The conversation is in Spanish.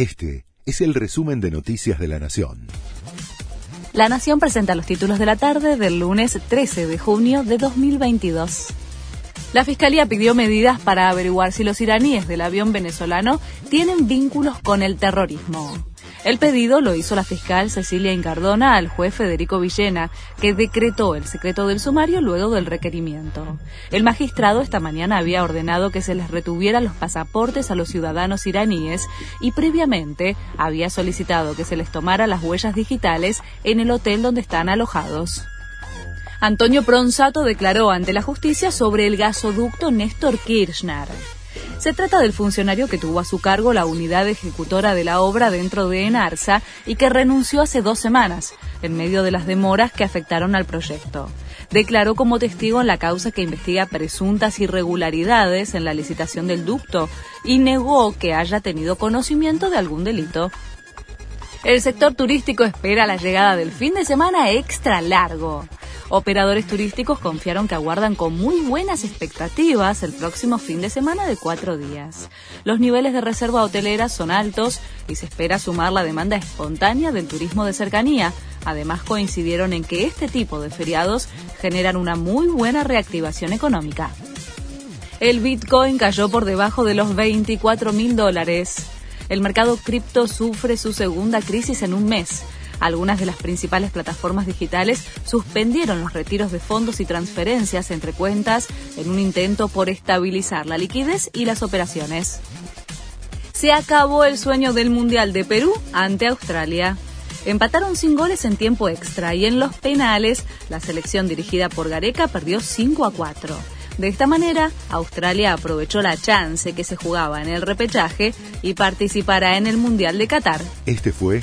Este es el resumen de Noticias de la Nación. La Nación presenta los títulos de la tarde del lunes 13 de junio de 2022. La Fiscalía pidió medidas para averiguar si los iraníes del avión venezolano tienen vínculos con el terrorismo. El pedido lo hizo la fiscal Cecilia Incardona al juez Federico Villena, que decretó el secreto del sumario luego del requerimiento. El magistrado esta mañana había ordenado que se les retuviera los pasaportes a los ciudadanos iraníes y previamente había solicitado que se les tomara las huellas digitales en el hotel donde están alojados. Antonio Pronsato declaró ante la justicia sobre el gasoducto Néstor Kirchner. Se trata del funcionario que tuvo a su cargo la unidad ejecutora de la obra dentro de Enarsa y que renunció hace dos semanas, en medio de las demoras que afectaron al proyecto. Declaró como testigo en la causa que investiga presuntas irregularidades en la licitación del ducto y negó que haya tenido conocimiento de algún delito. El sector turístico espera la llegada del fin de semana extra largo. Operadores turísticos confiaron que aguardan con muy buenas expectativas el próximo fin de semana de cuatro días. Los niveles de reserva hotelera son altos y se espera sumar la demanda espontánea del turismo de cercanía. Además coincidieron en que este tipo de feriados generan una muy buena reactivación económica. El Bitcoin cayó por debajo de los 24 mil dólares. El mercado cripto sufre su segunda crisis en un mes. Algunas de las principales plataformas digitales suspendieron los retiros de fondos y transferencias entre cuentas en un intento por estabilizar la liquidez y las operaciones. Se acabó el sueño del Mundial de Perú ante Australia. Empataron sin goles en tiempo extra y en los penales la selección dirigida por Gareca perdió 5 a 4. De esta manera, Australia aprovechó la chance que se jugaba en el repechaje y participará en el Mundial de Qatar. Este fue